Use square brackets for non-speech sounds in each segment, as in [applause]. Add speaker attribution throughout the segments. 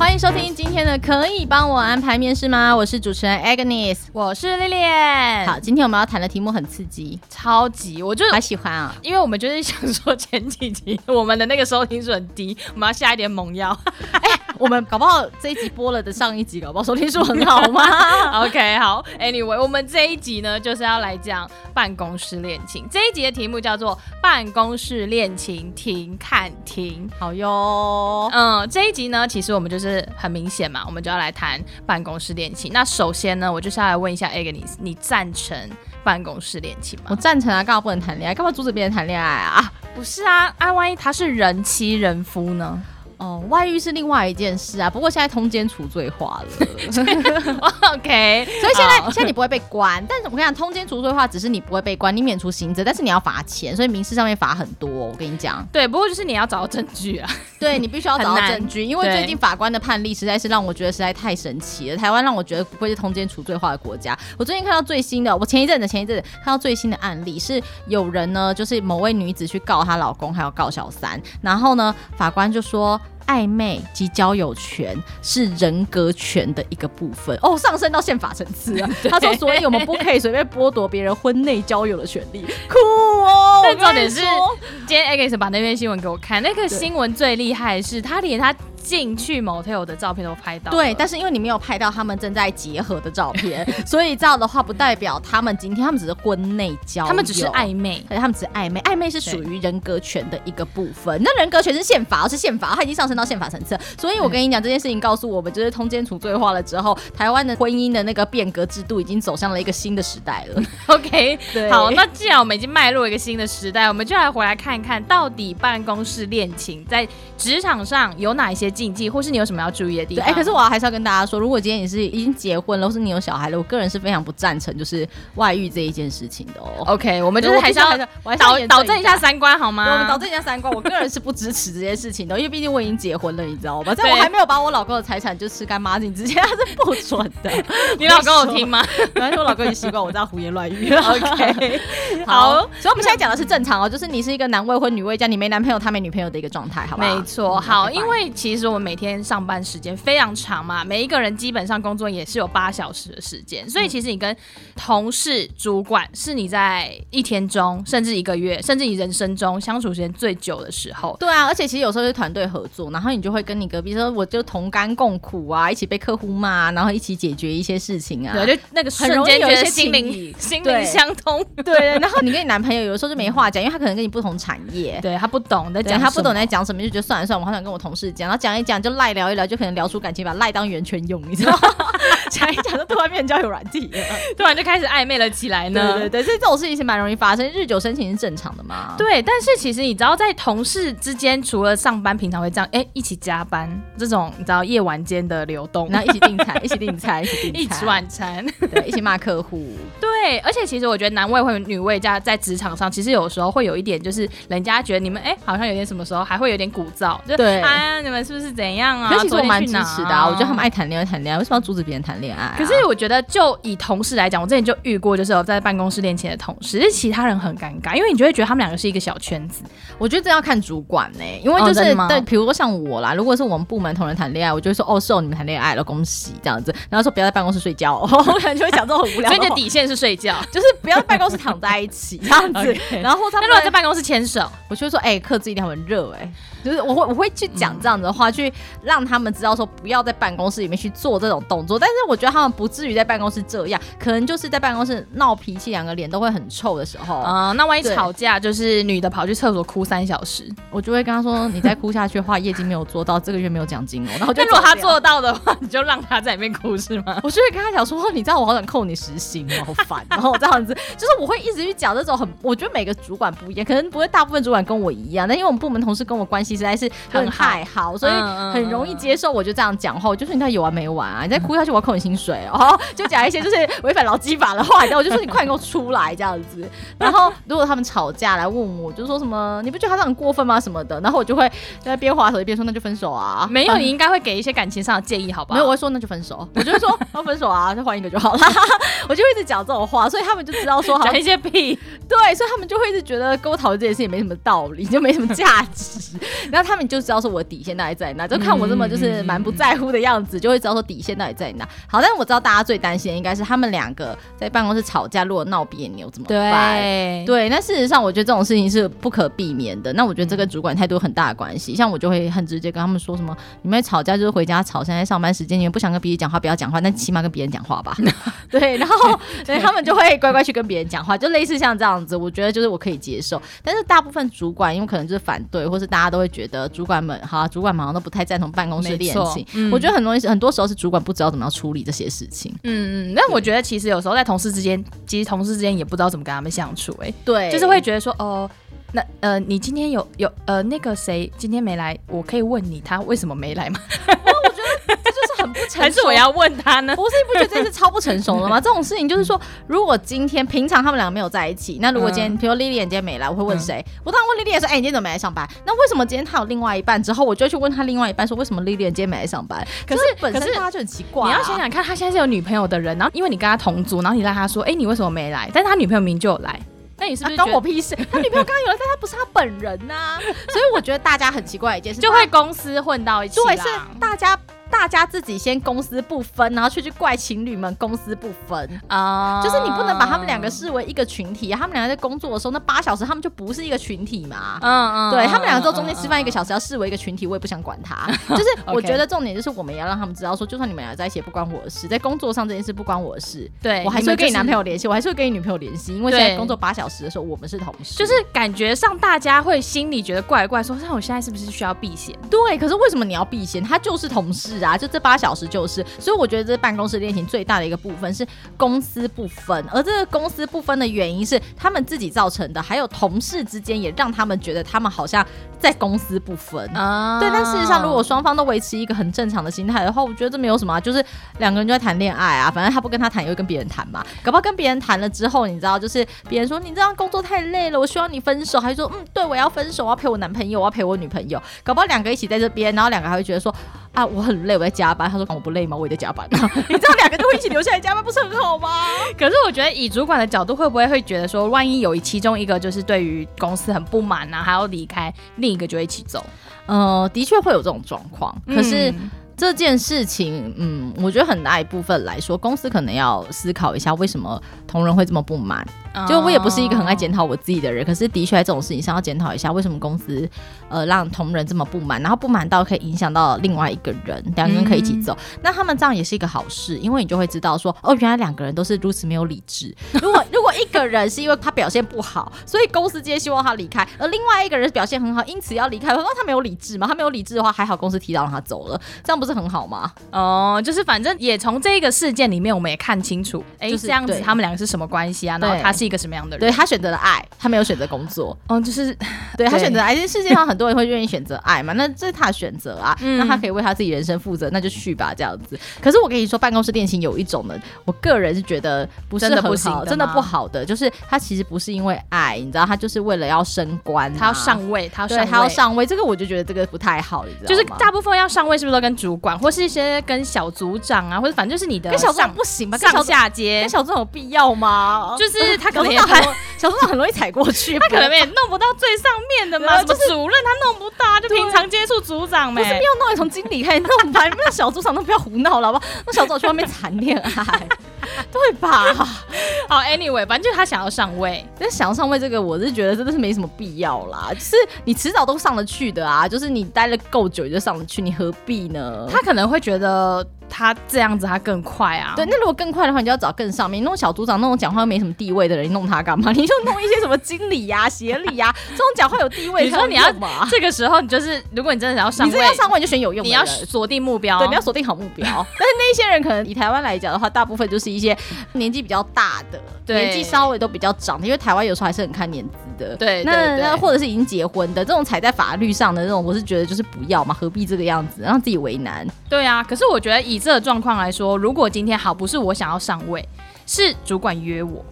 Speaker 1: 欢迎收听今天的，可以帮我安排面试吗？我是主持人 Agnes，
Speaker 2: 我是 Lilyan。
Speaker 1: 好，今天我们要谈的题目很刺激，
Speaker 2: 超级，我就
Speaker 1: 还喜欢啊，
Speaker 2: 因为我们就是想说前几集我们的那个收听数很低，我们要下一点猛药。[laughs] 哎、欸，
Speaker 1: 我们搞不好这一集播了的上一集搞不好收听数很好吗？[laughs]
Speaker 2: OK，好，Anyway，我们这一集呢就是要来讲办公室恋情。这一集的题目叫做办公室恋情停看停。
Speaker 1: 好哟，
Speaker 2: 嗯，这一集呢其实我们就是。很明显嘛，我们就要来谈办公室恋情。那首先呢，我就是要来问一下 Agnes，你赞成办公室恋情吗？
Speaker 1: 我赞成啊，干嘛不能谈恋爱？干嘛阻止别人谈恋爱啊？
Speaker 2: 不是啊，啊，万一他是人妻人夫呢？
Speaker 1: 哦，外遇是另外一件事啊。不过现在通奸除罪化了，[laughs]
Speaker 2: OK。
Speaker 1: 所以现在现在你不会被关，但是我跟你讲，通奸除罪化只是你不会被关，你免除刑责，但是你要罚钱，所以民事上面罚很多。我跟你讲，
Speaker 2: 对，不过就是你要找到证据啊，
Speaker 1: 对你必须要找到证据，因为最近法官的判例实在是让我觉得实在太神奇了。台湾让我觉得不会是通奸除罪化的国家。我最近看到最新的，我前一阵子前一阵子看到最新的案例是有人呢，就是某位女子去告她老公，还有告小三，然后呢，法官就说。暧昧及交友权是人格权的一个部分哦，上升到宪法层次啊。[laughs] 他说，所以我们不可以随便剥夺别人婚内交友的权利。[laughs] 酷哦！
Speaker 2: 但重点是，今天 Agnes 把那篇新闻给我看，那个新闻最厉害的是他连他。进去 motel 的照片都拍到，
Speaker 1: 对，但是因为你没有拍到他们正在结合的照片，[laughs] 所以这样的话不代表他们今天他们只是婚内交，
Speaker 2: 他们只是暧昧，
Speaker 1: 他们只是暧昧，暧昧是属于人格权的一个部分。那人格权是宪法，是宪法，它已经上升到宪法层次。所以我跟你讲，这件事情告诉我们，就是通奸除罪化了之后，台湾的婚姻的那个变革制度已经走向了一个新的时代了。[laughs]
Speaker 2: OK，对，好，那既然我们已经迈入一个新的时代，我们就来回来看一看到底办公室恋情在职场上有哪一些禁忌，或是你有什么要注意的地方？
Speaker 1: 哎、欸，可是我还是要跟大家说，如果今天你是已经结婚了，或是你有小孩了，我个人是非常不赞成就是外遇这一件事情的哦。
Speaker 2: OK，我们就是还是要导导正一下三观好吗？
Speaker 1: 我们导正一下三观，我个人是不支持这件事情的，因为毕竟我已经结婚了，你知道吧？在我还没有把我老公的财产就吃干抹净之前，他是不准的。[laughs]
Speaker 2: 你老公有听吗？
Speaker 1: 反正我老公已经习惯我这样胡言乱语了。[laughs] [laughs] OK，好，好，所以我们现在讲的是正常哦，就是你是一个男未婚女未嫁，你没男朋友，他没女朋友的一个状态，好吧？
Speaker 2: 没错，好，因为其实我们每天上班时间非常长嘛，每一个人基本上工作也是有八小时的时间，所以其实你跟同事、主管是你在一天中，甚至一个月，甚至你人生中相处时间最久的时候。
Speaker 1: 对啊，而且其实有时候是团队合作，然后你就会跟你隔壁说，我就同甘共苦啊，一起被客户骂，然后一起解决一些事情啊，
Speaker 2: 对，就那个瞬间觉得心灵 [laughs] 心灵相通。
Speaker 1: 对，然后你跟你男朋友有的时候就没话讲，因为他可能跟你不同产业，[laughs]
Speaker 2: 对他不懂在讲，
Speaker 1: 他不懂在讲什么，就觉得算了算了，我好想跟我同事讲，然后讲一讲就赖聊一聊，就可能聊出感情，把赖当源泉用，你知道吗？[laughs] 讲一讲就突然变交友软体了，[laughs]
Speaker 2: 突然就开始暧昧了起来呢。
Speaker 1: 对对对，所以这种事情是蛮容易发生，日久生情是正常的嘛。
Speaker 2: 对，但是其实你知道，在同事之间，除了上班平常会这样，哎、欸，一起加班这种，你知道夜晚间的流动，
Speaker 1: 然后 [laughs] 一起订餐，一起订餐，一起订餐，
Speaker 2: 一起吃晚餐，
Speaker 1: 对，一起骂客户。
Speaker 2: 对，而且其实我觉得男未婚女未嫁在职场上，其实有时候会有一点，就是人家觉得你们哎、欸，好像有点什么时候还会有点鼓噪，就对，哎呀，你们是不是怎样啊？
Speaker 1: 其实我蛮支持的啊，我觉得他们爱谈恋爱谈恋爱，为什么要阻止别人谈恋恋爱、啊。
Speaker 2: 可是我觉得，就以同事来讲，我之前就遇过，就是有在办公室恋情的同事，是其他人很尴尬，因为你就会觉得他们两个是一个小圈子。
Speaker 1: 我觉得这要看主管呢、欸，因为就是、哦、对，比如说像我啦，如果是我们部门同仁谈恋爱，我就会说哦，是哦，你们谈恋爱了，恭喜这样子，然后说不要在办公室睡觉，[laughs] 我可能就会讲这种很无聊。
Speaker 2: 所以你的底线是睡觉，
Speaker 1: 就是不要在办公室躺在一起这样子。Okay. [laughs] 然后他们
Speaker 2: 如果在办公室牵手，
Speaker 1: 我就会说哎，课、欸、子一定很热哎。就是我会我会去讲这样子的话，嗯、去让他们知道说不要在办公室里面去做这种动作。但是我觉得他们不至于在办公室这样，可能就是在办公室闹脾气，两个脸都会很臭的时候。
Speaker 2: 啊、嗯，那万一吵架，就是女的跑去厕所哭三小时，
Speaker 1: 我就会跟他说：“你再哭下去的话，业绩没有做到，这个月没有奖金哦。[laughs] ”然后就
Speaker 2: 如果她做到的话，你就让她在里面哭是吗？
Speaker 1: 我就会跟他讲说：“你知道我好想扣你时薪哦，好烦。”然后这样子，就是我会一直去讲这种很，我觉得每个主管不一样，可能不会大部分主管跟我一样，但因为我们部门同事跟我关系实在是很。太好，所以很容易接受。我就这样讲话，我就说你到底有完没完啊？你再哭下去，我要扣你薪水哦。[laughs] 就讲一些就是违反劳基法的话，然后我就说你快给我出来这样子。然后如果他们吵架来问我，就说什么你不觉得他这样很过分吗？什么的，然后我就会在边滑手机边说那就分手啊。
Speaker 2: 没有，你应该会给一些感情上的建议，好不好？
Speaker 1: 没有，我会说那就分手。我就会说要分手啊，再换一个就好了。[laughs] 我就会一直讲这种话，所以他们就知道说 [laughs]
Speaker 2: 讲一些屁。
Speaker 1: 对，所以他们就会一直觉得跟我讨论这件事也没什么道理，就没什么价值。[laughs] 然后他们就知道说我的底线到底在哪，就看我这么就是蛮不在乎的样子，就会知道说底线到底在哪。好，但是我知道大家最担心的应该是他们两个在办公室吵架，如果闹别扭怎么办？对，对。那事实上，我觉得这种事情是不可避免的。那我觉得这跟主管态度有很大的关系。像我就会很直接跟他们说什么：你们吵架就是回家吵，现在上班时间你们不想跟别人讲话，不要讲话，但起码跟别人讲话吧。[laughs] 对，然后所以他们就会乖乖去跟别人讲话，就类似像这样子。我觉得就是我可以接受。但是大部分主管因为可能就是反对，或是大家都会觉得主管们哈，主管们好像都不太赞同办公室恋情。嗯、我觉得很多很多时候是主管不知道怎么样处理这些事情。
Speaker 2: 嗯嗯，那我觉得其实有时候在同事之间，其实同事之间也不知道怎么跟他们相处、欸。哎，
Speaker 1: 对，
Speaker 2: 就是会觉得说，哦，那呃，你今天有有呃那个谁今天没来，我可以问你他为什么
Speaker 1: 没来吗？这就是很不成熟。
Speaker 2: 还是我要问他呢？
Speaker 1: 不是，你不觉得这是超不成熟了吗？[laughs] 这种事情就是说，如果今天平常他们两个没有在一起，那如果今天，比如 Lily 今天没来，我会问谁？嗯、我当然问 Lily 说，哎、欸，你今天怎么没来上班？那为什么今天他有另外一半之后，我就去问他另外一半说，为什么 Lily 今天没来上班？可是本身他就很奇怪、啊。
Speaker 2: 你要想想看，他现在是有女朋友的人，然后因为你跟他同组，然后你让他说，哎、欸，你为什么没来？但是他女朋友明明就有来，那你是不是关、
Speaker 1: 啊、我屁事？[laughs] 他女朋友刚刚有来，但他不是他本人呐、啊。所以我觉得大家很奇怪一件事，[laughs]
Speaker 2: 就会公司混到一起，
Speaker 1: 对，是大家。大家自己先公私不分，然后却去怪情侣们公私不分。啊，uh、就是你不能把他们两个视为一个群体，他们两个在工作的时候那八小时他们就不是一个群体嘛，嗯嗯，对他们两个之后中间吃饭一个小时要视为一个群体，我也不想管他，[laughs] 就是我觉得重点就是我们也要让他们知道说，就算你们俩在一起也不关我的事，在工作上这件事不关我的事，对我还是会跟你男朋友联系，我还是会跟你女朋友联系，因为现在工作八小时的时候我们是同事，
Speaker 2: 就是感觉上大家会心里觉得怪怪，说那我现在是不是需要避嫌？
Speaker 1: 对，可是为什么你要避嫌？他就是同事啊，就这八小时。就是，所以我觉得这办公室恋情最大的一个部分是公私不分，而这个公私不分的原因是他们自己造成的，还有同事之间也让他们觉得他们好像在公私不分啊。对，但事实上，如果双方都维持一个很正常的心态的话，我觉得这没有什么啊，就是两个人就在谈恋爱啊，反正他不跟他谈，也会跟别人谈嘛。搞不好跟别人谈了之后，你知道，就是别人说你这样工作太累了，我希望你分手，还是说嗯，对我要分手，我要陪我男朋友，我要陪我女朋友。搞不好两个一起在这边，然后两个还会觉得说啊，我很累，我在加班。他说。我不累吗？我也在加班。[laughs] 你知道两个都会一起留下来加班，不是很好吗？[laughs]
Speaker 2: 可是我觉得以主管的角度，会不会会觉得说，万一有其中一个就是对于公司很不满啊，还要离开，另一个就一起走？
Speaker 1: 呃，的确会有这种状况。可是。嗯这件事情，嗯，我觉得很大一部分来说，公司可能要思考一下，为什么同仁会这么不满。就我也不是一个很爱检讨我自己的人，可是的确在这种事情上要检讨一下，为什么公司呃让同仁这么不满，然后不满到可以影响到另外一个人，两个人可以一起走。嗯、那他们这样也是一个好事，因为你就会知道说，哦，原来两个人都是如此没有理智。如果如果一个人是因为他表现不好，所以公司今天希望他离开，而另外一个人表现很好，因此要离开，那他没有理智嘛？他没有理智的话，还好公司提早让他走了，这样不是很好吗？
Speaker 2: 哦，就是反正也从这个事件里面，我们也看清楚，哎、就是，这样子他们两个是什么关系啊？然后他是一个什么样的人？
Speaker 1: 对，他选择了爱，他没有选择工作。
Speaker 2: 哦，就是 [laughs]
Speaker 1: 对，对他选择爱。这世界上很多人会愿意选择爱嘛，那这是他的选择啊。嗯、那他可以为他自己人生负责，那就去吧，这样子。可是我跟你说，办公室恋情有一种呢，我个人是觉得不是很好，真的不行，真的不好的，就是他其实不是因为爱，你知道，他就是为了要升官、啊，
Speaker 2: 他要上位，他要上位，
Speaker 1: 他要上位。这个我就觉得这个不太好，你知道吗？
Speaker 2: 就是大部分要上位，是不是都跟主管，或是一些跟小组长啊，或者反正就是你的
Speaker 1: 跟小组长不行吧？
Speaker 2: 上下阶
Speaker 1: 跟小组长有必要吗？
Speaker 2: 就是他可能也 [laughs] [laughs]
Speaker 1: 小组长很容易踩过去，[laughs]
Speaker 2: 他可能也弄不到最上面的嘛。什么主任他弄不到，就平常接触组长没？
Speaker 1: 不是没有弄，从经理开始弄吧？那小组长都不要胡闹了，好不好？那小组长去外面谈恋爱，[laughs] 对吧？[laughs]
Speaker 2: 好，Anyway，反正就是他想要上位，
Speaker 1: 但是想要上位这个，我是觉得真的是没什么必要啦。就是你迟早都上得去的啊，就是你待了够久就上得去，你何必呢？
Speaker 2: 他可能会觉得。他这样子，他更快啊！
Speaker 1: 对，那如果更快的话，你就要找更上面，那种小组长，那种讲话又没什么地位的人，你弄他干嘛？[laughs] 你就弄一些什么经理呀、啊、协理呀，这种讲话有地位。[laughs]
Speaker 2: 你说你要这个时候，你就是如果你真的想要上位，
Speaker 1: 你真的要上位，你就选有用的。
Speaker 2: 你要锁定目标，
Speaker 1: 对，你要锁定好目标。[laughs] 但是那些人可能以台湾来讲的话，大部分就是一些年纪比较大的，对年纪稍微都比较长的，因为台湾有时候还是很看年资的。
Speaker 2: 对，
Speaker 1: 那那或者是已经结婚的这种踩在法律上的那种，我是觉得就是不要嘛，何必这个样子让自己为难？
Speaker 2: 对啊，可是我觉得以这个状况来说。说如果今天好，不是我想要上位，是主管约我，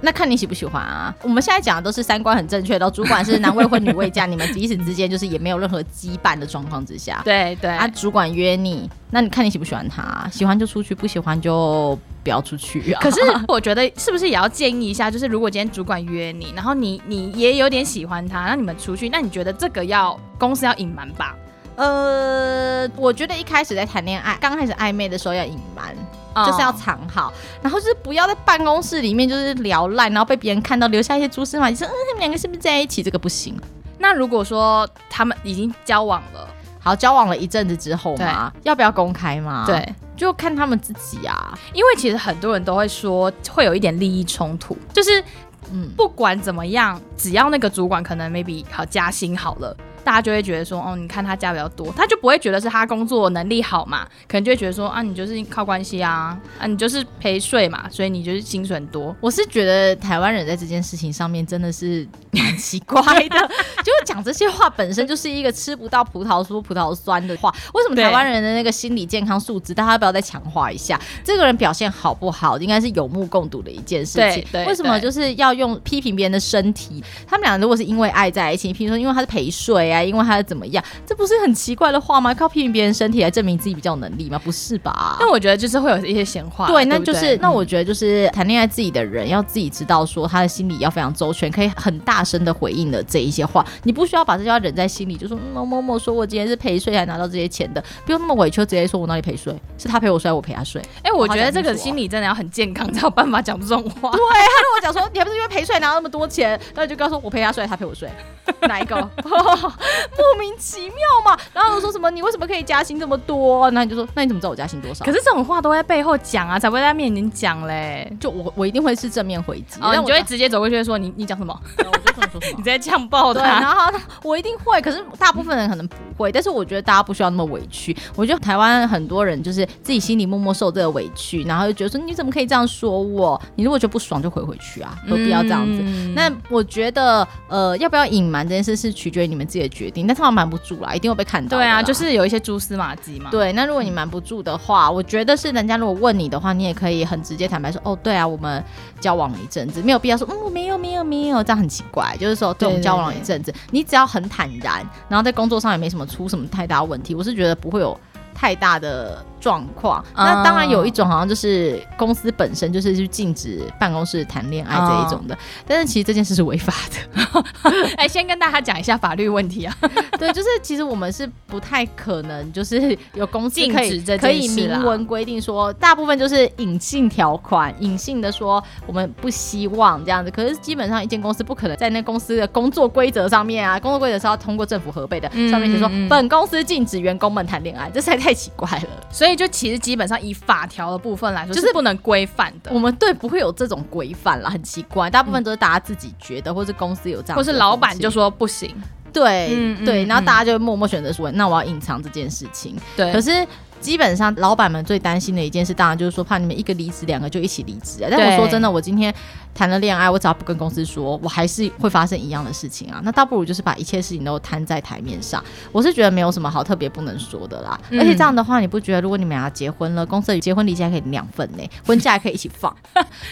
Speaker 1: 那看你喜不喜欢啊。我们现在讲的都是三观很正确的，主管是男未婚女未嫁，你们彼此之间就是也没有任何羁绊的状况之下，[laughs]
Speaker 2: 对对
Speaker 1: 啊，主管约你，那你看你喜不喜欢他？喜欢就出去，不喜欢就不要出去啊。[laughs]
Speaker 2: 可是我觉得是不是也要建议一下，就是如果今天主管约你，然后你你也有点喜欢他，那你们出去，那你觉得这个要公司要隐瞒吧？
Speaker 1: 呃，我觉得一开始在谈恋爱，刚开始暧昧的时候要隐瞒，哦、就是要藏好，然后就是不要在办公室里面就是聊烂，然后被别人看到留下一些蛛丝马迹，说嗯，他们两个是不是在一起？这个不行。
Speaker 2: 那如果说他们已经交往了，
Speaker 1: 好，交往了一阵子之后嘛，要不要公开嘛？
Speaker 2: 对，
Speaker 1: 就看他们自己啊。
Speaker 2: 因为其实很多人都会说会有一点利益冲突，就是嗯，不管怎么样，只要那个主管可能 maybe 好加薪好了。大家就会觉得说，哦，你看他家比较多，他就不会觉得是他工作能力好嘛，可能就会觉得说，啊，你就是靠关系啊，啊，你就是陪睡嘛，所以你就是薪水很多。
Speaker 1: 我是觉得台湾人在这件事情上面真的是蛮奇怪的，[laughs] 就是讲这些话本身就是一个吃不到葡萄说葡萄酸的话。为什么台湾人的那个心理健康素质，大家要不要再强化一下？这个人表现好不好，应该是有目共睹的一件事情。对为什么就是要用批评别人的身体？他们俩如果是因为爱在一起，譬如说因为他是陪睡啊。因为他怎么样，这不是很奇怪的话吗？靠批评别人身体来证明自己比较有能力吗？不是吧？
Speaker 2: 但我觉得就是会有一些闲话。
Speaker 1: 对，那就是那我觉得就是谈恋爱自己的人要自己知道说他的心理要非常周全，可以很大声的回应的这一些话，你不需要把这些话忍在心里，就说某某某说我今天是陪睡才拿到这些钱的，不用那么委屈，直接说我哪里陪睡，是他陪我睡，我陪他睡。
Speaker 2: 哎、欸，我觉得这个心理真的要很健康才有办法讲这种话。
Speaker 1: 对，他跟我讲说你还不是因为陪睡拿到那么多钱，那你就告诉我陪他睡，他陪我睡，[laughs] 哪一个？[laughs] [laughs] 莫名其妙嘛，然后我说什么？你为什么可以加薪这么多？那你就说，那你怎么知道我加薪多少？
Speaker 2: 可是这种话都在背后讲啊，才不会在他面前讲嘞。
Speaker 1: 就我，我一定会是正面回击，
Speaker 2: 哦，你就会直接走过去说你，你讲什么？[laughs]
Speaker 1: 我就说什么？[laughs]
Speaker 2: 你在呛爆他。
Speaker 1: 然后我一定会，可是大部分人可能不会。但是我觉得大家不需要那么委屈。我觉得台湾很多人就是自己心里默默受这个委屈，然后就觉得说你怎么可以这样说我？你如果觉得不爽就回回去啊，何必要这样子？嗯、那我觉得呃，要不要隐瞒这件事是取决于你们自己的决定。但是他瞒不住啦，一定会被看到。
Speaker 2: 对啊，就是有一些蛛丝马迹嘛。
Speaker 1: 对，那如果你瞒不住的话，我觉得是人家如果问你的话，你也可以很直接坦白说，哦，对啊，我们交往了一阵子，没有必要说，嗯，没有，没有，没有，这样很奇怪。就是说，对，我们交往了一阵子，你只要很坦然，然后在工作上也没什么出什么太大问题，我是觉得不会有太大的。状况，那当然有一种好像就是公司本身就是去禁止办公室谈恋爱这一种的，但是其实这件事是违法的。[laughs]
Speaker 2: 哎，先跟大家讲一下法律问题啊。[laughs]
Speaker 1: 对，就是其实我们是不太可能就是有公司可以 [laughs] 可以明文规定说，大部分就是隐性条款，隐性的说我们不希望这样子。可是基本上一间公司不可能在那公司的工作规则上面啊，工作规则是要通过政府核备的，上面写说本公司禁止员工们谈恋爱，这实在太奇怪了。
Speaker 2: 所以。就其实基本上以法条的部分来说，就是不能规范的。
Speaker 1: 我们对不会有这种规范啦，很奇怪，大部分都是大家自己觉得，嗯、或是公司有这样，
Speaker 2: 或是老板就说不行。
Speaker 1: 对、嗯、对，然后大家就默默选择说，嗯、那我要隐藏这件事情。对，可是。基本上，老板们最担心的一件事，当然就是说怕你们一个离职，两个就一起离职啊。但我说真的，我今天谈了恋爱，我只要不跟公司说，我还是会发生一样的事情啊。那倒不如就是把一切事情都摊在台面上。我是觉得没有什么好特别不能说的啦。嗯、而且这样的话，你不觉得如果你们俩结婚了，公司的结婚礼金还可以两份呢？[laughs] 婚假还可以一起放。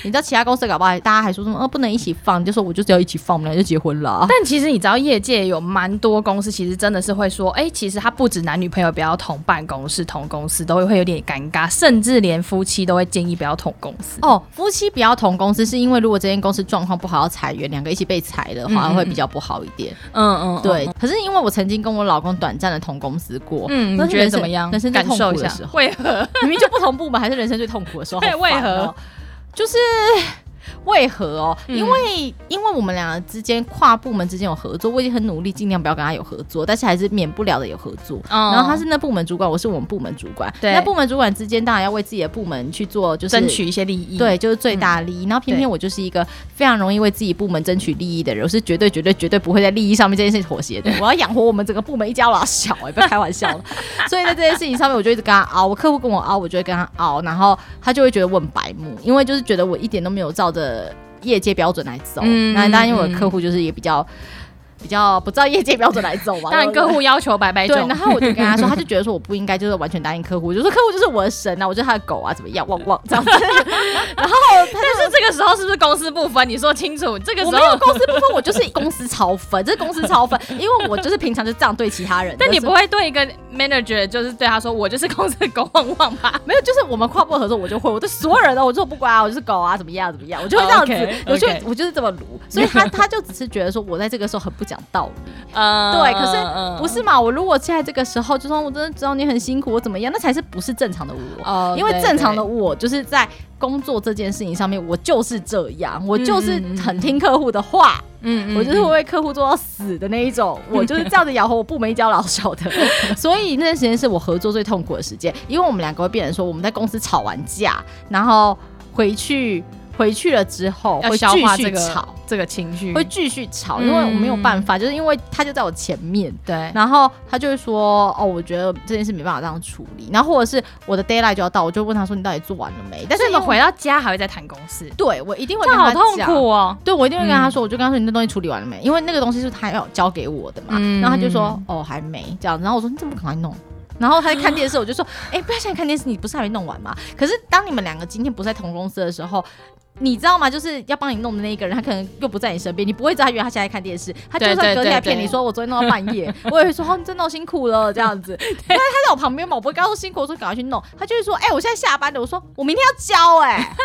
Speaker 1: 你知道其他公司搞不好大家还说什么？呃，不能一起放，你就说我就只要一起放，我们俩就结婚了。
Speaker 2: 但其实你知道，业界有蛮多公司其实真的是会说，哎、欸，其实他不止男女朋友不要同办公室同公司，都会会有点尴尬，甚至连夫妻都会建议不要同公司。
Speaker 1: 哦，夫妻不要同公司，是因为如果这间公司状况不好要裁员，两个一起被裁的话，会比较不好一点。
Speaker 2: 嗯嗯，
Speaker 1: 对。可是因为我曾经跟我老公短暂的同公司过，
Speaker 2: 嗯，你觉得怎么样？
Speaker 1: 人生最痛苦的时候，
Speaker 2: 为何？
Speaker 1: 明明就不同部门，还是人生最痛苦的时候？
Speaker 2: 对，[laughs] 为何？
Speaker 1: 就是。为何哦？因为、嗯、因为我们两个之间跨部门之间有合作，我已经很努力，尽量不要跟他有合作，但是还是免不了的有合作。哦、然后他是那部门主管，我是我们部门主管。对，那部门主管之间当然要为自己的部门去做，就是
Speaker 2: 争取一些利益。
Speaker 1: 对，就是最大利益。嗯、然后偏偏我就是一个非常容易为自己部门争取利益的人，我是绝对绝对绝对不会在利益上面这件事情妥协的。[laughs] 我要养活我们整个部门一家老小，哎，不要开玩笑了。[laughs] 所以在这件事情上面，我就一直跟他熬。我客户跟我熬，我就会跟他熬，然后他就会觉得我很白目，因为就是觉得我一点都没有照着。业界标准来走，嗯、那当然因为我的客户就是也比较。比较不照业界标准来走嘛，
Speaker 2: 当然客户要求百百种。
Speaker 1: 对，然后我就跟他说，他就觉得说我不应该就是完全答应客户，就说客户就是我的神啊，我就是他的狗啊，怎么样，汪汪这样子。[laughs] 然后，
Speaker 2: 但是这个时候是不是公私不分？你说清楚。这个时候
Speaker 1: 我没有公私不分，我就是公私超分，这是公私超分，因为我就是平常就这样对其他人。[laughs]
Speaker 2: 但你不会对一个 manager 就是对他说我就是公司的狗汪汪吧？
Speaker 1: 没有，就是我们跨部合作，我就会，我对所有人都我说我不管啊，我就是狗啊，怎么样怎么样，我就会这样子，我就我就是这么撸。所以他他就只是觉得说我在这个时候很不讲道理。嗯，对，可是不是嘛？我如果在这个时候就说，我真的知道你很辛苦，我怎么样？那才是不是正常的我？哦，因为正常的我就是在工作这件事情上面，我就是这样，我就是很听客户的话，嗯，我就是会为客户做到死的那一种，我就是 [laughs] 这样子咬合我部门一家老手的。[laughs] 所以那段时间是我合作最痛苦的时间，因为我们两个会变成说，我们在公司吵完架，然后回去。回去了之后会继续吵。
Speaker 2: 这个情绪，
Speaker 1: 会继续吵，因为我没有办法，就是因为他就在我前面，
Speaker 2: 对，
Speaker 1: 然后他就会说，哦，我觉得这件事没办法这样处理，然后或者是我的 d a y l i g h t 就要到，我就问他说，你到底做完了没？但是
Speaker 2: 你回到家还会再谈公司，
Speaker 1: 对，我一定会跟他讲，
Speaker 2: 好痛苦哦，
Speaker 1: 对，我一定会跟他说，我就跟他说，你那东西处理完了没？因为那个东西是他要交给我的嘛，然后他就说，哦，还没。这样，然后我说你怎么赶快弄？然后他在看电视，我就说，哎，不要现在看电视，你不是还没弄完吗？可是当你们两个今天不在同公司的时候。你知道吗？就是要帮你弄的那一个人，他可能又不在你身边，你不会知道他原来他现在看电视。他就算隔天来骗你说我昨天弄到半夜，我也会说哦，你真弄辛苦了这样子。[laughs] 因为他在我旁边嘛，我不会跟他说辛苦，我说赶快去弄。他就会说，哎、欸，我现在下班了。我说我明天要交哎、欸。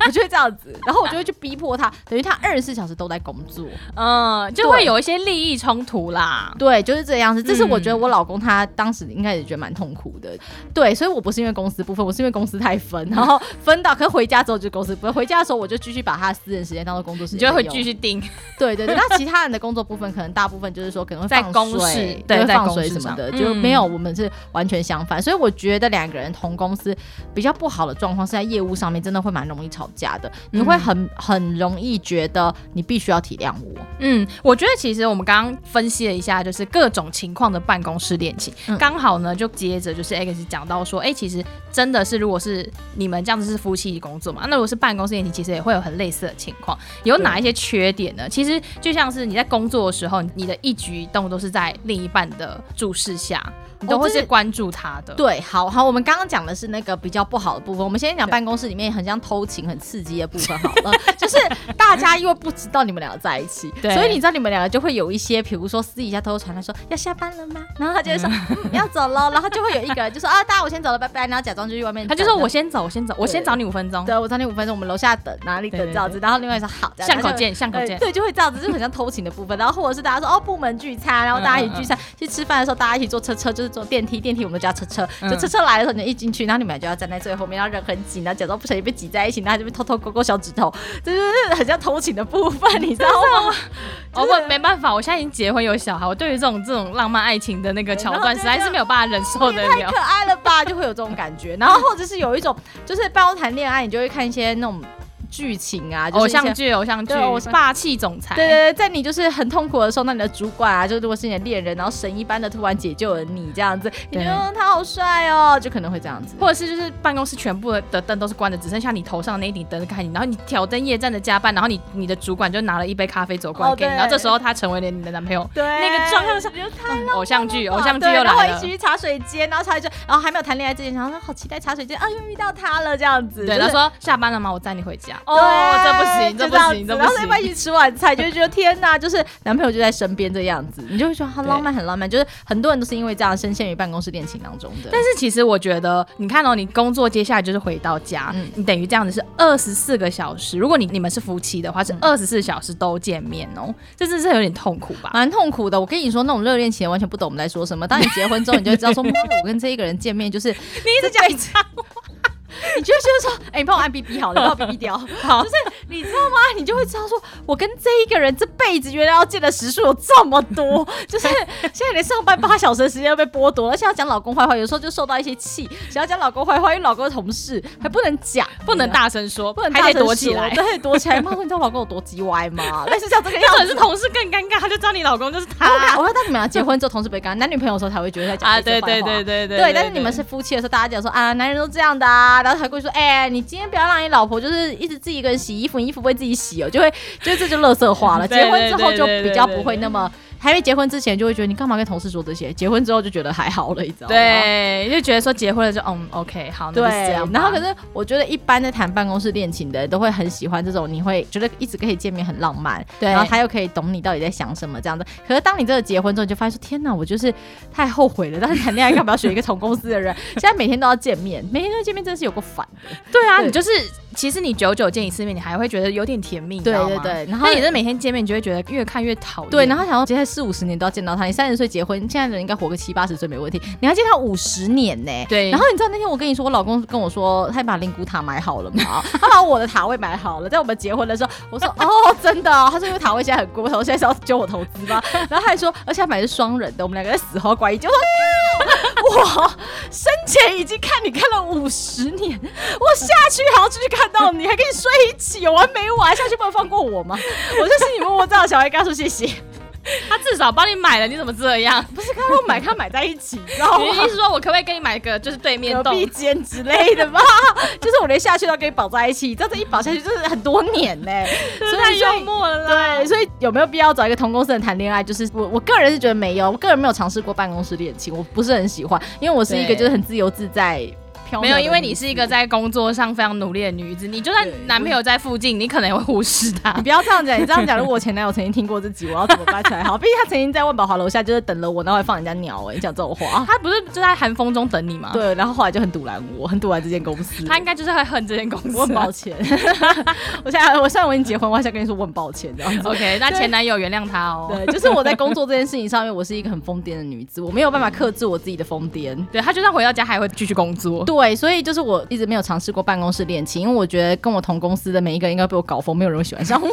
Speaker 1: [laughs] 我就会这样子，然后我就会去逼迫他，[laughs] 等于他二十四小时都在工作，
Speaker 2: 嗯，就会有一些利益冲突啦。
Speaker 1: 对，就是这样子。这是我觉得我老公他当时应该也觉得蛮痛苦的。对，所以我不是因为公司不分，我是因为公司太分，[laughs] 然后分到，可是回家之后就公司不分。回家的时候我就继续把他私人时间当做工作时间，
Speaker 2: 你就会继续盯。
Speaker 1: 对对对，那其他人的工作部分可能大部分就是说可能会
Speaker 2: 放水，在公司
Speaker 1: 对，放水什么的，就没有。我们是完全相反，所以我觉得两个人同公司比较不好的状况是在业务上面，真的会蛮容易吵架的。你会。会很很容易觉得你必须要体谅我。
Speaker 2: 嗯，我觉得其实我们刚刚分析了一下，就是各种情况的办公室恋情，刚、嗯、好呢就接着就是 X 讲到说，哎、欸，其实真的是如果是你们这样子是夫妻工作嘛，那如果是办公室恋情，其实也会有很类似的情况。有哪一些缺点呢？其实就像是你在工作的时候，你的一举一动都是在另一半的注视下。你都会是关注他的，
Speaker 1: 对，好好，我们刚刚讲的是那个比较不好的部分，我们先讲办公室里面很像偷情、很刺激的部分好了，就是大家因为不知道你们两个在一起，[laughs] 对。所以你知道你们两个就会有一些，比如说私底下偷偷传来说要下班了吗？然后他就会说、嗯 [laughs] 嗯、要走了，然后就会有一个人就说啊，大家我先走了，拜拜，然后假装就去外面，
Speaker 2: 他就说我先走，我先走，我先找你五分钟，
Speaker 1: 对，我找你五分钟，我们楼下等哪里等这样子，然后另外说好，
Speaker 2: 巷口见，巷口见，
Speaker 1: 对，就会这样子，就很像偷情的部分，然后或者是大家说哦部门聚餐，然后大家一起聚餐，去吃饭的时候大家一起坐车车，就是坐电梯，电梯。我们叫车车，就车车来的时候，你一进去，然后你们俩就要站在最后面，然后人很挤，然后假装不小心被挤在一起，然后就被偷偷勾勾小指头，这就是很像偷情的部分，你知道吗？[laughs]
Speaker 2: 哦不，没办法，我现在已经结婚有小孩，我对于这种这种浪漫爱情的那个桥段，实在是没有办法忍受的。
Speaker 1: 太可爱了吧，就会有这种感觉。然后或者是有一种，就是办公谈恋爱，你就会看一些那种。剧情啊，就是、
Speaker 2: 偶像剧，偶像剧，我是霸气总裁。
Speaker 1: 对对对，在你就是很痛苦的时候，那你的主管啊，就如果是你的恋人，然后神一般的突然解救了你，这样子，你觉得他好帅哦，就可能会这样子。
Speaker 2: 或者是就是办公室全部的灯都是关的，只剩下你头上那一顶灯开你，然后你挑灯夜战的加班，然后你你的主管就拿了一杯咖啡走过来给你，哦、然后这时候他成为了你的男朋友。对，那个状况下，嗯、偶像剧，偶像剧又来了。然后一起去茶水间，然后茶水间，然后还没有谈恋爱之前，然后说好期待茶水间啊，又遇到他了，这样子。对，
Speaker 1: 就是、
Speaker 2: 他说下班了吗？我载你回家。
Speaker 1: 哦，这。不行，这不行，然后在一起吃晚餐，就会觉得天哪，就是男朋友就在身边这样子，你就会说很浪漫，很浪漫。就是很多人都是因为这样深陷于办公室恋情当中的。
Speaker 2: 但是其实我觉得，你看哦，你工作接下来就是回到家，嗯、你等于这样子是二十四个小时。如果你你们是夫妻的话，是二十四小时都见面哦，这真是有点痛苦吧？
Speaker 1: 蛮痛苦的。我跟你说，那种热恋期完全不懂我们在说什么。当你结婚之后，你就会知道说，[laughs] 我跟这一个人见面就是 [laughs] 你
Speaker 2: 一直讲脏话。[laughs]
Speaker 1: 你就会觉得说，哎、欸，你帮我按 B B 好了，帮我 B B 掉，[laughs] 好，就是你知道吗？你就会知道说，我跟这一个人这辈子原来要见的时数有这么多，[laughs] 就是现在连上班八小时的时间都被剥夺，而且要讲老公坏话，有时候就受到一些气，想要讲老公坏话，因为老公的同事还不能讲，
Speaker 2: 不能大声说，不能
Speaker 1: 还得
Speaker 2: 躲起来，
Speaker 1: 对，躲起来。妈说你知道老公有多叽歪吗？类似像这个样子，
Speaker 2: 是同事更尴尬，他就知道你老公就是他。
Speaker 1: 我说，当你们俩结婚之后，同事不会尴尬，男女朋友的时候才会觉得在讲啊，
Speaker 2: 对对对对对
Speaker 1: 对。但是你们是夫妻的时候，大家讲说啊，男人都这样的啊，然后才会说，哎、欸。你今天不要让你老婆就是一直自己一个人洗衣服，衣服不会自己洗哦，就会就这就乐色化了。[laughs] 结婚之后就比较不会那么。还没结婚之前就会觉得你干嘛跟同事说这些，结婚之后就觉得还好了，你知道吗？
Speaker 2: 对，就觉得说结婚了就嗯 OK 好，那就是这样。
Speaker 1: 然后可是我觉得一般在谈办公室恋情的人都会很喜欢这种，你会觉得一直可以见面很浪漫，对，然后他又可以懂你到底在想什么这样子。可是当你真的结婚之后，你就发现说天哪，我就是太后悔了。当时谈恋爱干嘛要选一个同公司的人？现在每天都要见面，每天都要见面，真的是有够烦的。
Speaker 2: 对啊，对你就是其实你久久见一次面，你还会觉得有点甜蜜，对对对。然后你是每天见面，你就会觉得越看越讨厌。
Speaker 1: 对，然后想要接下来四五十年都要见到他。你三十岁结婚，现在人应该活个七八十岁没问题。你还见他五十年呢？
Speaker 2: 对。
Speaker 1: 然后你知道那天我跟你说，我老公跟我说，他把灵骨塔买好了吗？[laughs] 他把我的塔位买好了，在我们结婚的时候，我说 [laughs] 哦，真的哦。他说因为塔位现在很贵，我说现在是要揪我投资吗？然后他还说，而且他买的是双人的，我们两个在死活关系，就说我生前已经看你看了五十年，我下去还要继续看到你，还跟你睡一起，有完没完？下去不能放过我吗？我就心里默默知道，小孩告诉谢谢。[laughs]
Speaker 2: 他至少帮你买了，你怎么这样？
Speaker 1: 不是，刚刚买，他买在一起，然后
Speaker 2: 你的意思说我可不可以给你买个就是对面
Speaker 1: 隔壁间之类的吗？[laughs] 就是我连下去都要跟你绑在一起，这样子一绑下去就是很多年呢、[laughs] 欸，
Speaker 2: 所以太幽默了啦。
Speaker 1: 对，所以有没有必要找一个同公司的人谈恋爱？就是我我个人是觉得没有，我个人没有尝试过办公室恋情，我不是很喜欢，因为我是一个就是很自由自在。
Speaker 2: 没有，因为你是一个在工作上非常努力的女子，你就算男朋友在附近，你可能也会忽视他。
Speaker 1: 你不要这样讲，你这样讲，如果我前男友曾经听过这集，我要怎么办才好？毕竟他曾经在万宝华楼下就是等了我，然后还放人家鸟哎、欸，你讲这种话，
Speaker 2: 他不是就在寒风中等你吗？
Speaker 1: 对，然后后来就很堵拦我，很堵拦这间公司。
Speaker 2: 他应该就是会恨这间公司。
Speaker 1: 我很抱歉，[laughs] 我现在我现在我已经结婚，我还想跟你说我很抱歉这样子。
Speaker 2: OK，那前男友原谅他哦。
Speaker 1: 对，就是我在工作这件事情上面，我是一个很疯癫的女子，我没有办法克制我自己的疯癫。
Speaker 2: 对，他就算回到家还会继续工作。
Speaker 1: 对，对所以就是我。一直没有尝试过办公室恋情，因为我觉得跟我同公司的每一个人应该被我搞疯，没有人会喜欢上我。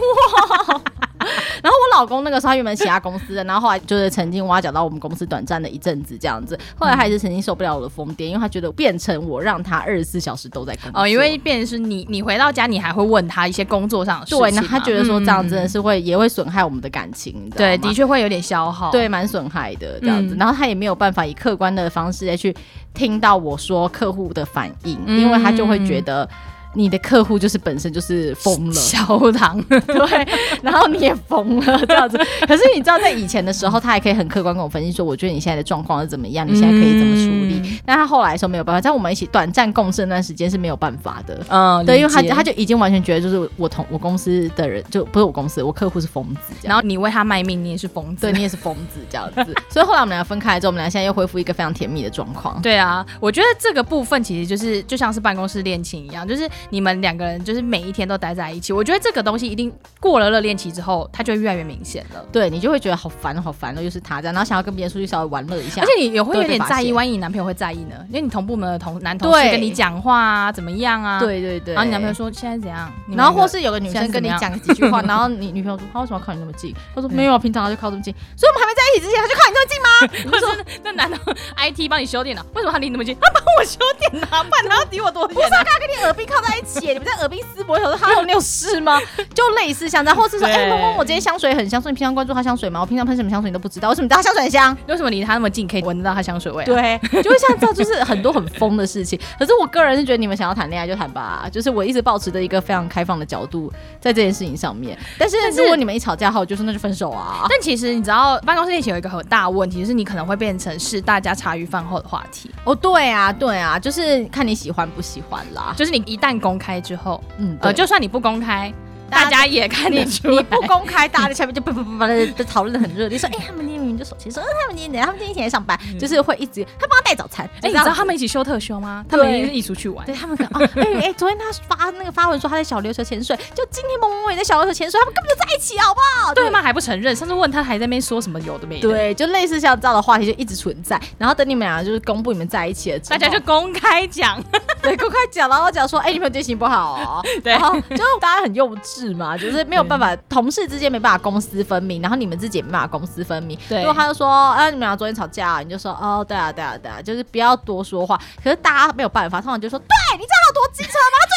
Speaker 1: [laughs] 然后我老公那个时候他原本其他公司的，然后后来就是曾经挖角到我们公司短暂的一阵子这样子，后来他也是曾经受不了我的疯癫，因为他觉得变成我让他二十四小时都在工作。
Speaker 2: 哦，因为变成是你，你回到家你还会问他一些工作上的事情。
Speaker 1: 对，那他觉得说这样真的是会、嗯、也会损害我们的感情。
Speaker 2: 对，的确会有点消耗，
Speaker 1: 对，蛮损害的这样子。嗯、然后他也没有办法以客观的方式来去听到我说客户的反应，嗯、因为他就会觉得。你的客户就是本身就是疯了，
Speaker 2: 小唐，
Speaker 1: 对，[laughs] 然后你也疯了这样子。[laughs] 可是你知道，在以前的时候，他还可以很客观跟我分析说，我觉得你现在的状况是怎么样，你现在可以怎么处理。嗯、但他后来说没有办法，在我们一起短暂共事那段时间是没有办法的。嗯，对，因为他他就已经完全觉得，就是我同我公司的人就不是我公司，我客户是疯子。
Speaker 2: 然后你为他卖命，你也是疯子，
Speaker 1: 对，你也是疯子这样子。[laughs] 所以后来我们俩分开之后，我们俩现在又恢复一个非常甜蜜的状况。
Speaker 2: 对啊，我觉得这个部分其实就是就像是办公室恋情一样，就是你们两个人。就是每一天都待在一起，我觉得这个东西一定过了热恋期之后，它就会越来越明显了。
Speaker 1: 对，你就会觉得好烦，好烦了，又是他这样，然后想要跟别人出去稍微玩乐一下。
Speaker 2: 而且你也会有点在意，万一你男朋友会在意呢？因为你同部门的同男同事跟你讲话啊，怎么样啊？
Speaker 1: 对对对。
Speaker 2: 然后你男朋友说现在怎样？
Speaker 1: 然后或是有个女生跟你讲几句话，[laughs] 然后你女朋友说他为什么靠你那么近？他说没有，平常他就靠这么近。所以我们还没在一起之前，他就靠你这么近吗？[laughs]
Speaker 2: 我说那男的 IT 帮你修电脑，为什么他离你那么近？他帮我修电脑，不然他要离我多远？不是，他刚跟你耳鬓靠在一起，你们在耳鬓厮磨，有时候他。你有事吗？[laughs] 就类似像这样，或是说，哎，萌萌，我今天香水很香，所以你平常关注他香水吗？我平常喷什么香水？你都不知道，为什么你知道他香水？很香？为什么离他那么近可以闻得到他香水？味？
Speaker 1: 对，就会像这样，就是很多很疯的事情。可是我个人是觉得，你们想要谈恋爱就谈吧，就是我一直保持着一个非常开放的角度在这件事情上面。但是如果你们一吵架后，就是那就分手啊。
Speaker 2: 但其实你知道，办公室恋情有一个很大问题，就是你可能会变成是大家茶余饭后的话题。
Speaker 1: 哦，对啊，对啊，就是看你喜欢不喜欢啦。
Speaker 2: 就是你一旦公开之后，嗯，呃，就算你不公开。大家也看得出来。
Speaker 1: 你不公开，大家在下面就啪啪啪啪的讨论的很热烈，说哎、欸，他们今天明明就手牵手，他们今天他们今天一起来上班，嗯、就是会一直他帮他带早餐。
Speaker 2: 哎、欸，你知道他们一起休特休吗？他们一起出去玩。
Speaker 1: 对他们可能哦，哎哎、欸，昨天他发那个发文说他在小琉球潜水，就今天某某某也在小琉球潜水，他们根本就在一起，好不好？
Speaker 2: 对吗？还不承认。上次问他还在那边说什么有的没的。
Speaker 1: 对，就类似像这样的话题就一直存在。然后等你们俩就是公布你们在一起了之后，
Speaker 2: 大家就公开讲，[laughs]
Speaker 1: 对，公开讲，然后讲说，哎、欸，你们最近不好哦。[laughs] 对，然后就大家很幼稚嘛，就是没有办法，同事之间没办法公私分明，然后你们自己也没办法公私分明。对，如果他就说，哎、啊，你们俩昨天吵架，你就说，哦，对啊，对啊，对啊，就是不要多说话。可是大家没有办法，通常就说，对，你知道他多机车吗？他最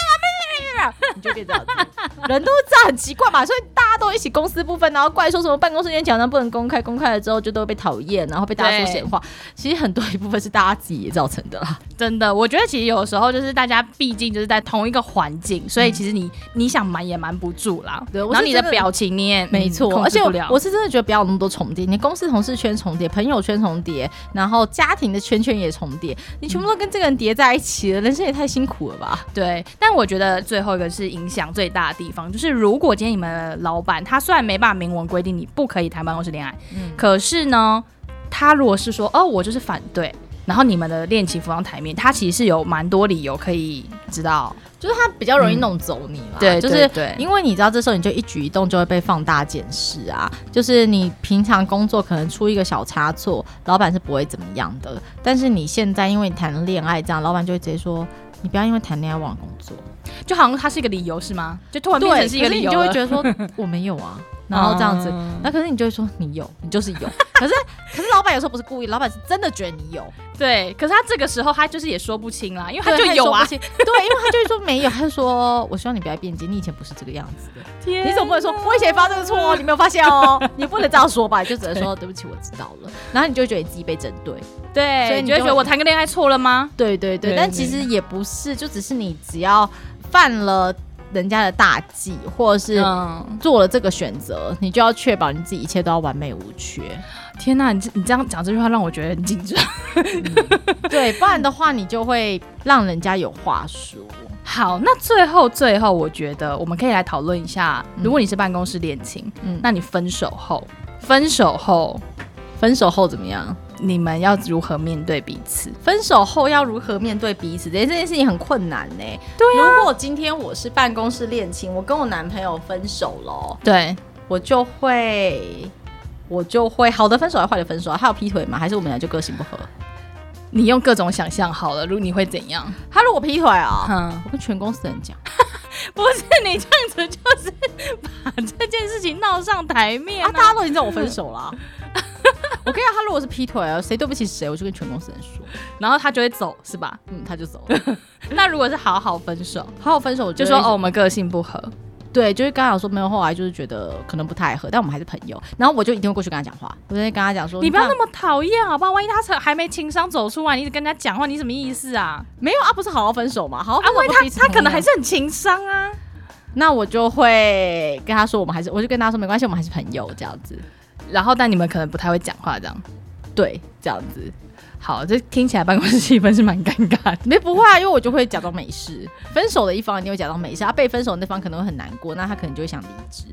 Speaker 1: 你就变这样子，人都是这样，很奇怪嘛，所以大家都一起公私不分，然后怪说什么办公室间墙上不能公开，公开了之后就都会被讨厌，然后被大家说闲话。其实很多一部分是大家自己也造成的啦，
Speaker 2: 真的，我觉得其实有时候就是大家毕竟就是在同一个环境，所以其实你、嗯、你想瞒也瞒不住啦。对，然后你的表情你也没错，
Speaker 1: 而且我，我是真的觉得不要有那么多重叠，你公司同事圈重叠，朋友圈重叠，然后家庭的圈圈也重叠，你全部都跟这个人叠在一起了，人生也太辛苦了吧？
Speaker 2: 对，但我觉得最后一个是影响最大的地方，就是如果今天你们的老板他虽然没办法明文规定你不可以谈办公室恋爱，嗯，可是呢，他如果是说哦，我就是反对。然后你们的恋情浮上台面，他其实是有蛮多理由可以知道，
Speaker 1: 就是他比较容易弄走你嘛。
Speaker 2: 对、嗯，
Speaker 1: 就是对，因为你知道这时候你就一举一动就会被放大检视啊。就是你平常工作可能出一个小差错，老板是不会怎么样的。但是你现在因为你谈了恋爱，这样老板就会直接说你不要因为谈恋爱忘了工作，
Speaker 2: 就好像它是一个理由是吗？就突然变成是一个理由，
Speaker 1: 你就会觉得说 [laughs] 我没有啊。然后这样子，那、嗯、可是你就会说你有，你就是有。[laughs] 可是可是老板有时候不是故意，老板是真的觉得你有。
Speaker 2: 对，可是他这个时候他就是也说不清啦，因为他就有啊。对，
Speaker 1: 因为他就会说没有，他就说我希望你不要辩解，你以前不是这个样子的。天，你怎么不能说我以前发这个错哦？你没有发现哦？你不能这样说吧？就只能说对不起，我知道了。然后你就会觉得你自己被针对。
Speaker 2: 对，所以你就会觉得我谈个恋爱错了吗？
Speaker 1: 对对对，对，但其实也不是，就只是你只要犯了。人家的大忌，或者是做了这个选择，嗯，你就要确保你自己一切都要完美无缺。
Speaker 2: 天呐，你你这样讲这句话让我觉得很紧张。
Speaker 1: 嗯，[laughs] 对，不然的话你就会让人家有话说。
Speaker 2: 好，那最后最后，我觉得我们可以来讨论一下，如果你是办公室恋情，嗯，那你分手后，分手后，
Speaker 1: 分手后怎么样？
Speaker 2: 你们要如何面对彼此？
Speaker 1: 分手后要如何面对彼此？这件这件事情很困难呢。
Speaker 2: 对啊，
Speaker 1: 如果今天我是办公室恋情，我跟我男朋友分手了，
Speaker 2: 对，
Speaker 1: 我就会，我就会好的分手还是坏的分手啊？他有劈腿吗？还是我们俩就个性不合？
Speaker 2: 你用各种想象好了，如果你会怎样？
Speaker 1: 他如果劈腿啊，嗯，我跟全公司人讲，[laughs]
Speaker 2: 不是你这样子，就是把这件事情闹上台面啊，啊
Speaker 1: 大家都已经知道我分手了。[laughs] [laughs] 我跟你讲，他如果是劈腿啊，谁对不起谁，我就跟全公司人说，
Speaker 2: 然后他就会走，是吧？
Speaker 1: 嗯，他就走了。[laughs]
Speaker 2: 那如果是好好分手，
Speaker 1: 好好分手，我就，
Speaker 2: 就说哦，我们个性不合。
Speaker 1: 对，就是刚刚说没有，后来就是觉得可能不太合，但我们还是朋友。然后我就一定会过去跟他讲话，我就会跟他讲说，
Speaker 2: 你不要那么讨厌好不好？万一他还没情商走出来，你一直跟他讲话，你什么意思啊？
Speaker 1: 没有啊，不是好好分手吗？好好分手，
Speaker 2: 啊，万一他他可能还是很情商啊。
Speaker 1: 那我就会跟他说，我们还是，我就跟他说没关系，我们还是朋友这样子。
Speaker 2: 然后，但你们可能不太会讲话，这样。
Speaker 1: 对，这样子。
Speaker 2: 好，这听起来办公室气氛是蛮尴尬的。[laughs]
Speaker 1: 没不会啊，因为我就会假装没事。分手的一方一定会假装没事，他被分手的那方可能会很难过，那他可能就会想离职。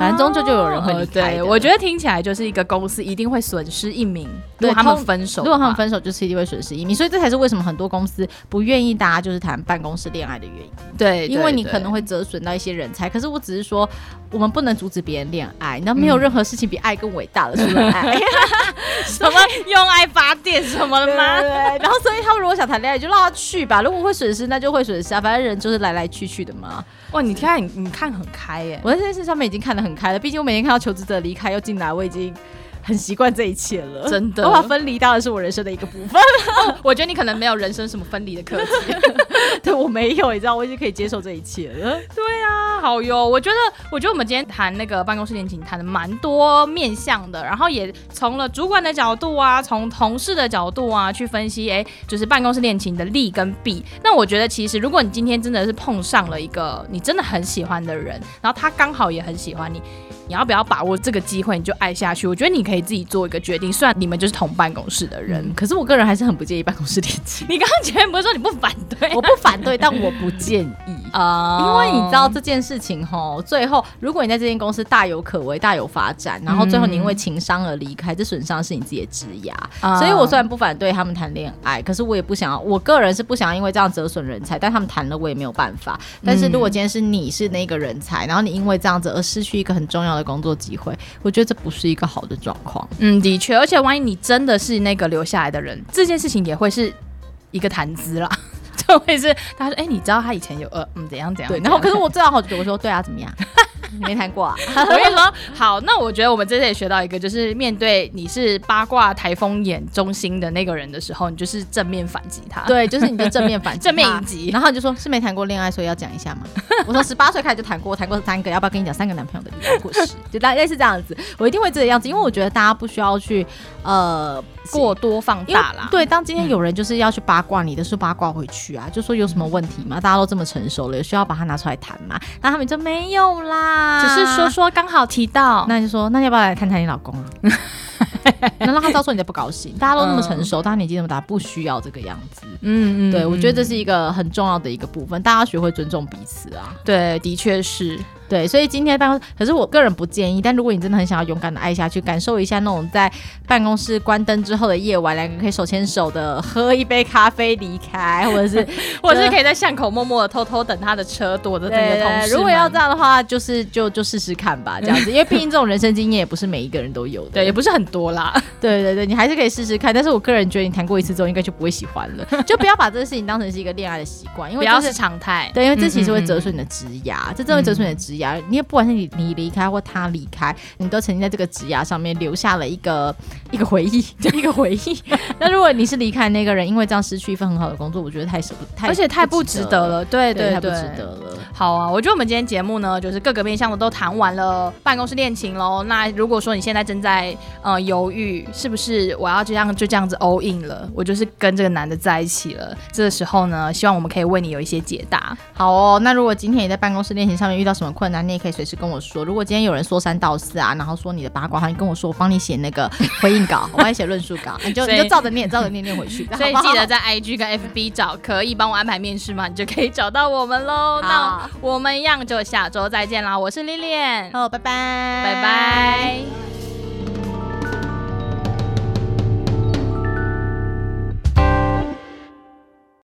Speaker 1: 反正终究就有人会离开。
Speaker 2: 对，我觉得听起来就是一个公司一定会损失一名。如果他们分手，
Speaker 1: 如果他们分手，就是一定会损失一名。所以这才是为什么很多公司不愿意大家就是谈办公室恋爱的原因。
Speaker 2: 对，
Speaker 1: 因为你可能会折损到一些人才。可是我只是说，我们不能阻止别人恋爱。那没有任何事情比爱更伟大的，除了爱。[laughs]
Speaker 2: 什么用爱发电什么的
Speaker 1: 吗？对。然后，所以他们如果想谈恋爱，就让他去吧。如果会损失，那就会损失啊。反正人就是来来去去的嘛。
Speaker 2: 哇，你看你你看很开耶！
Speaker 1: 我在这件事上面已经看得很开了。毕竟我每天看到求职者离开又进来，我已经很习惯这一切了。
Speaker 2: 真的，
Speaker 1: 分离当然是我人生的一个部分。[laughs]
Speaker 2: 我觉得你可能没有人生什么分离的课题。[laughs]
Speaker 1: 对，我没有，你知道，我已经可以接受这一切了。
Speaker 2: 对啊，好哟。我觉得，我觉得我们今天谈那个办公室恋情谈的蛮多面向的，然后也从了主管的角度啊，从同事的角度啊去分析，哎，就是办公室恋情的利跟弊。那我觉得，其实如果你今天真的是碰上了一个你真的很喜欢的人，然后他刚好也很喜欢你。你要不要把握这个机会，你就爱下去？我觉得你可以自己做一个决定。虽然你们就是同办公室的人，
Speaker 1: 嗯、可是我个人还是很不介意办公室恋情。
Speaker 2: 你刚刚前面不是说你不反对？[laughs]
Speaker 1: 我不反对，但我不建议。啊。因为你知道这件事情吼，最后如果你在这间公司大有可为、大有发展，然后最后你因为情商而离开，这损伤是你自己的职涯。所以我虽然不反对他们谈恋爱，可是我也不想要，我个人是不想要因为这样折损人才。但他们谈了，我也没有办法。但是如果今天是你是那个人才，然后你因为这样子而失去一个很重要的工作机会，我觉得这不是一个好的状况。
Speaker 2: 嗯，的确，而且万一你真的是那个留下来的人，这件事情也会是一个谈资啦。就会是他说，哎、欸，你知道他以前有呃嗯怎样怎样？对，
Speaker 1: 然后可是我最好觉得我说对啊，怎么样？你 [laughs] 没谈过啊？
Speaker 2: 我跟你说，好，那我觉得我们这次也学到一个，就是面对你是八卦台风眼中心的那个人的时候，你就是正面反击他。[laughs]
Speaker 1: 对，就是你就正面反击，
Speaker 2: 正 [laughs] 面迎击。
Speaker 1: 然后你就说是没谈过恋爱，所以要讲一下吗？我从十八岁开始就谈过，谈过三个，要不要跟你讲三个男朋友的恋爱故事？就大概是这样子，我一定会这个样子，因为我觉得大家不需要去呃
Speaker 2: 过多放大啦。
Speaker 1: 对，当今天有人就是要去八卦你的，是八卦回去啊，就说有什么问题吗？大家都这么成熟了，有需要把它拿出来谈吗？那他们就没有啦，
Speaker 2: 只是说说刚好提到，
Speaker 1: 那你就说，那要不要来谈谈你老公啊？[laughs] 能让他知道说你的不高兴，大家都那么成熟，大家年纪那么大，不需要这个样子。嗯嗯，对，我觉得这是一个很重要的一个部分，大家学会尊重彼此啊。
Speaker 2: 对，的确是。
Speaker 1: 对，所以今天办公，可是我个人不建议。但如果你真的很想要勇敢的爱下去，感受一下那种在办公室关灯之后的夜晚，两个人可以手牵手的喝一杯咖啡离开，或者是，[laughs]
Speaker 2: 或者是可以在巷口默默的偷偷等他的车，躲着那个同事。
Speaker 1: 如果要这样的话，就是就就试试看吧，这样子，因为毕竟这种人生经验也不是每一个人都有的，
Speaker 2: 对，[laughs] 也不是很多啦。
Speaker 1: 对对对，你还是可以试试看。但是我个人觉得，你谈过一次之后，应该就不会喜欢了，[laughs] 就不要把这个事情当成是一个恋爱的习惯，因为
Speaker 2: 不要是常态。
Speaker 1: 对，因为这其实会折损你的职涯，嗯嗯嗯，这真的会折损你的职涯。你也不管是你。你你离开或他离开，你都曾经在这个职涯上面留下了一个一个回忆，就 [laughs] 一个回忆。那如果你是离开那个人，因为这样失去一份很好的工作，我觉得太舍不太，
Speaker 2: 而且太不值得了。对对对，
Speaker 1: 太不值得了。
Speaker 2: 好啊，我觉得我们今天节目呢，就是各个面向的都谈完了办公室恋情喽。那如果说你现在正在呃犹豫，是不是我要这样就这样子 all in 了，我就是跟这个男的在一起了？这个时候呢，希望我们可以为你有一些解答。
Speaker 1: 好哦，那如果今天你在办公室恋情上面遇到什么困难，你也可以随时跟我说。如果今天有人说三道四啊，然后说你的八卦话，你跟我说，我帮你写那个回应稿，我帮你写论述稿，你就你就照着念，照着念念回去。
Speaker 2: 所以记得在 IG 跟 FB 找，可以帮我安排面试吗？你就可以找到我们喽。那我们一样就下周再见啦，我是 Lilian，
Speaker 1: 好，拜拜，
Speaker 2: 拜拜。